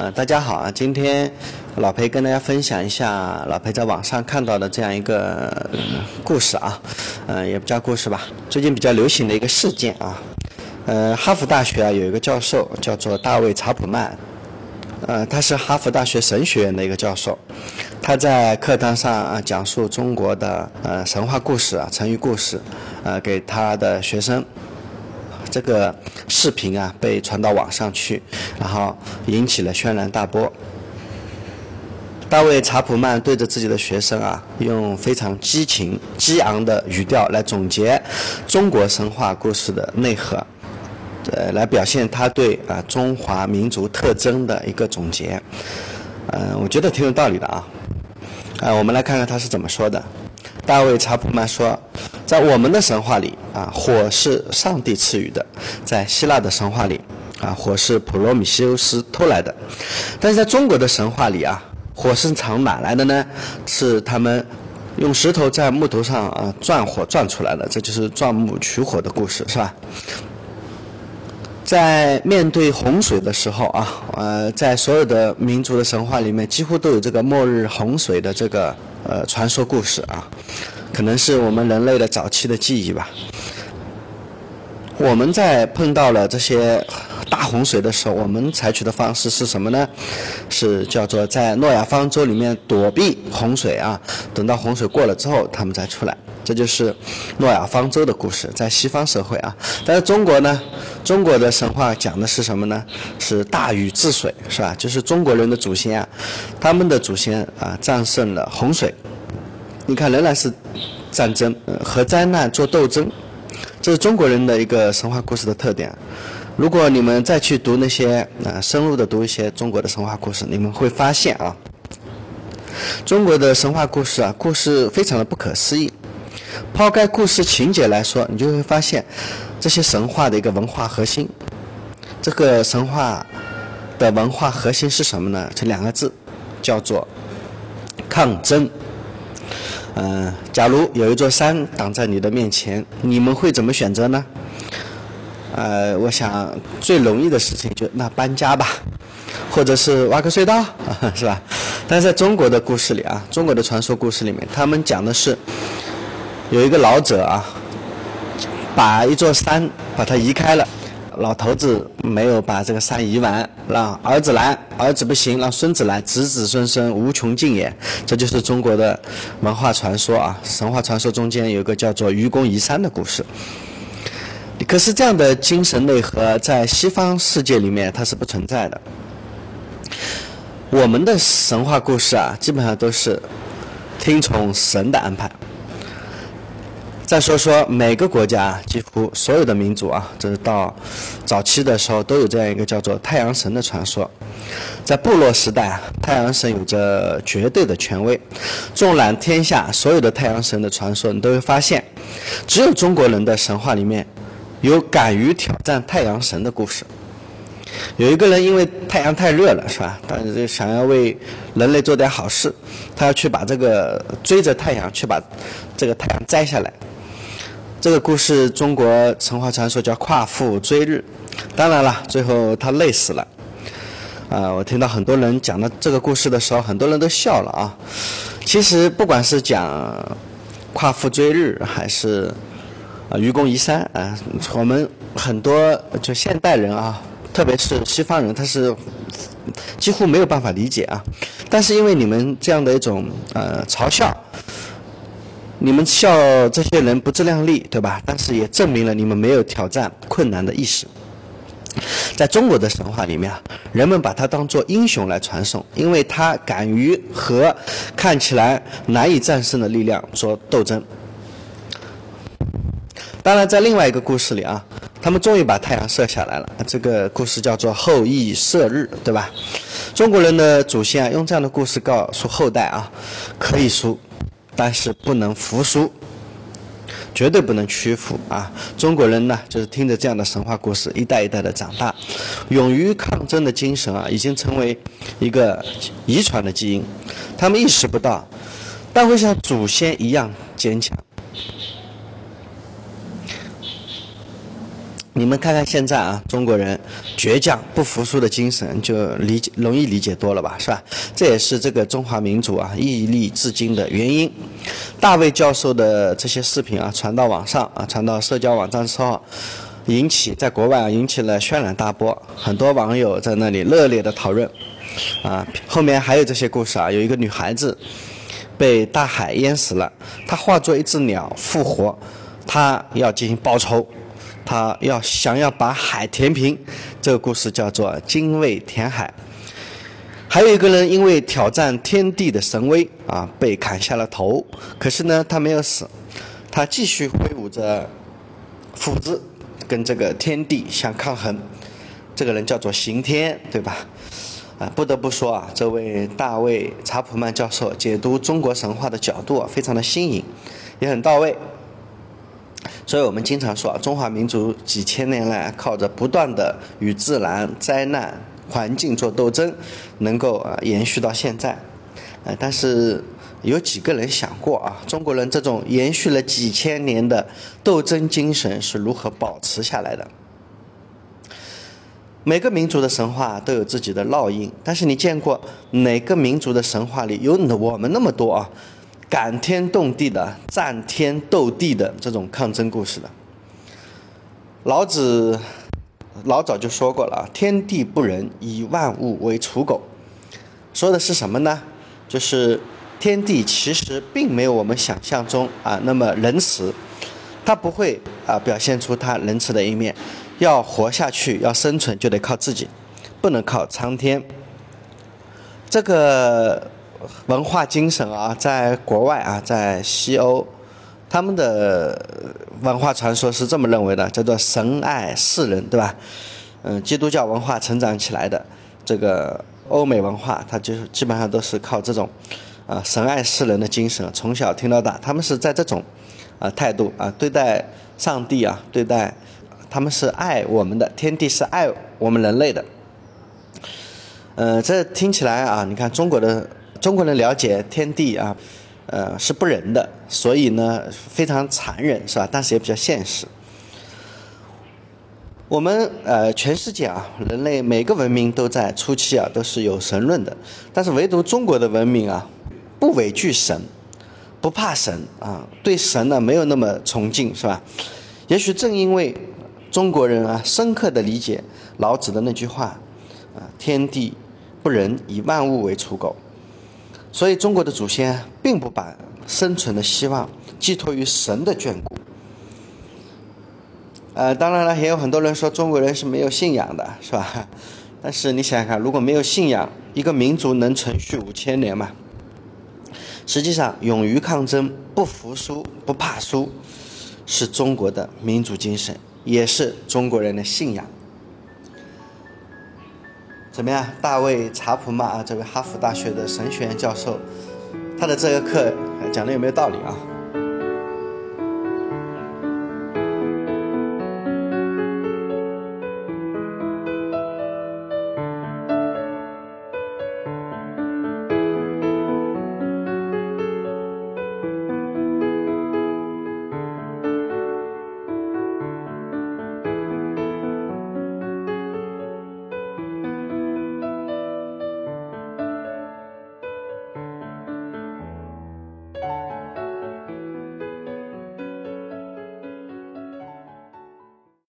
呃，大家好啊！今天老裴跟大家分享一下老裴在网上看到的这样一个故事啊，嗯，也不叫故事吧，最近比较流行的一个事件啊。呃，哈佛大学啊有一个教授叫做大卫查普曼，呃，他是哈佛大学神学院的一个教授，他在课堂上啊讲述中国的呃神话故事啊、成语故事，呃，给他的学生。这个视频啊被传到网上去，然后引起了轩然大波。大卫查普曼对着自己的学生啊，用非常激情、激昂的语调来总结中国神话故事的内核，呃，来表现他对啊中华民族特征的一个总结。嗯，我觉得挺有道理的啊。啊，我们来看看他是怎么说的。大卫查普曼说。在我们的神话里啊，火是上帝赐予的；在希腊的神话里啊，火是普罗米修斯偷来的。但是在中国的神话里啊，火是从哪来的呢？是他们用石头在木头上啊钻火钻出来的。这就是钻木取火的故事，是吧？在面对洪水的时候啊，呃，在所有的民族的神话里面，几乎都有这个末日洪水的这个呃传说故事啊。可能是我们人类的早期的记忆吧。我们在碰到了这些洪水的时候，我们采取的方式是什么呢？是叫做在诺亚方舟里面躲避洪水啊，等到洪水过了之后，他们再出来。这就是诺亚方舟的故事，在西方社会啊。但是中国呢，中国的神话讲的是什么呢？是大禹治水，是吧？就是中国人的祖先啊，他们的祖先啊，战胜了洪水。你看，仍然是战争和灾难做斗争，这是中国人的一个神话故事的特点。如果你们再去读那些啊，深入的读一些中国的神话故事，你们会发现啊，中国的神话故事啊，故事非常的不可思议。抛开故事情节来说，你就会发现这些神话的一个文化核心。这个神话的文化核心是什么呢？这两个字叫做抗争。嗯，假如有一座山挡在你的面前，你们会怎么选择呢？呃，我想最容易的事情就那搬家吧，或者是挖个隧道，是吧？但是在中国的故事里啊，中国的传说故事里面，他们讲的是有一个老者啊，把一座山把它移开了。老头子没有把这个山移完，让儿子来，儿子不行，让孙子来，子子孙孙无穷尽也。这就是中国的文化传说啊，神话传说中间有个叫做愚公移山的故事。可是这样的精神内核在西方世界里面它是不存在的。我们的神话故事啊，基本上都是听从神的安排。再说说每个国家，几乎所有的民族啊，这是到早期的时候都有这样一个叫做太阳神的传说。在部落时代啊，太阳神有着绝对的权威。纵览天下所有的太阳神的传说，你都会发现，只有中国人的神话里面有敢于挑战太阳神的故事。有一个人因为太阳太热了，是吧？但是想要为人类做点好事，他要去把这个追着太阳去把这个太阳摘下来。这个故事，中国神话传说叫夸父追日。当然了，最后他累死了。啊，我听到很多人讲到这个故事的时候，很多人都笑了啊。其实，不管是讲夸父追日，还是啊愚公移山啊，我们很多就现代人啊，特别是西方人，他是几乎没有办法理解啊。但是因为你们这样的一种呃嘲笑。你们笑这些人不自量力，对吧？但是也证明了你们没有挑战困难的意识。在中国的神话里面啊，人们把它当做英雄来传颂，因为他敢于和看起来难以战胜的力量做斗争。当然，在另外一个故事里啊，他们终于把太阳射下来了。这个故事叫做“后羿射日”，对吧？中国人的祖先啊，用这样的故事告诉后代啊，可以输。但是不能服输，绝对不能屈服啊！中国人呢，就是听着这样的神话故事，一代一代的长大，勇于抗争的精神啊，已经成为一个遗传的基因。他们意识不到，但会像祖先一样坚强。你们看看现在啊，中国人倔强不服输的精神就理解容易理解多了吧，是吧？这也是这个中华民族啊屹立至今的原因。大卫教授的这些视频啊传到网上啊，传到社交网站之后，引起在国外啊引起了轩然大波，很多网友在那里热烈的讨论。啊，后面还有这些故事啊，有一个女孩子被大海淹死了，她化作一只鸟复活，她要进行报仇。他要想要把海填平，这个故事叫做精卫填海。还有一个人因为挑战天地的神威啊，被砍下了头，可是呢，他没有死，他继续挥舞着斧子跟这个天地相抗衡。这个人叫做刑天，对吧？啊，不得不说啊，这位大卫查普曼教授解读中国神话的角度啊，非常的新颖，也很到位。所以我们经常说啊，中华民族几千年来靠着不断的与自然、灾难、环境做斗争，能够啊延续到现在。呃，但是有几个人想过啊，中国人这种延续了几千年的斗争精神是如何保持下来的？每个民族的神话都有自己的烙印，但是你见过哪个民族的神话里有我们那么多啊？感天动地的、战天斗地的这种抗争故事的，老子老早就说过了天地不仁，以万物为刍狗。说的是什么呢？就是天地其实并没有我们想象中啊那么仁慈，它不会啊表现出它仁慈的一面。要活下去，要生存，就得靠自己，不能靠苍天。这个。文化精神啊，在国外啊，在西欧，他们的文化传说是这么认为的，叫做神爱世人，对吧？嗯，基督教文化成长起来的这个欧美文化，它就基本上都是靠这种啊神爱世人的精神，从小听到大，他们是在这种啊态度啊对待上帝啊，对待他们是爱我们的，天地是爱我们人类的。嗯，这听起来啊，你看中国的。中国人了解天地啊，呃是不仁的，所以呢非常残忍，是吧？但是也比较现实。我们呃全世界啊，人类每个文明都在初期啊都是有神论的，但是唯独中国的文明啊，不畏惧神，不怕神啊，对神呢没有那么崇敬，是吧？也许正因为中国人啊深刻的理解老子的那句话啊，天地不仁，以万物为刍狗。所以，中国的祖先并不把生存的希望寄托于神的眷顾。呃，当然了，也有很多人说中国人是没有信仰的，是吧？但是你想想看，如果没有信仰，一个民族能存续五千年吗？实际上，勇于抗争、不服输、不怕输，是中国的民族精神，也是中国人的信仰。怎么样，大卫查普曼啊，这位哈佛大学的神学院教授，他的这个课讲的有没有道理啊？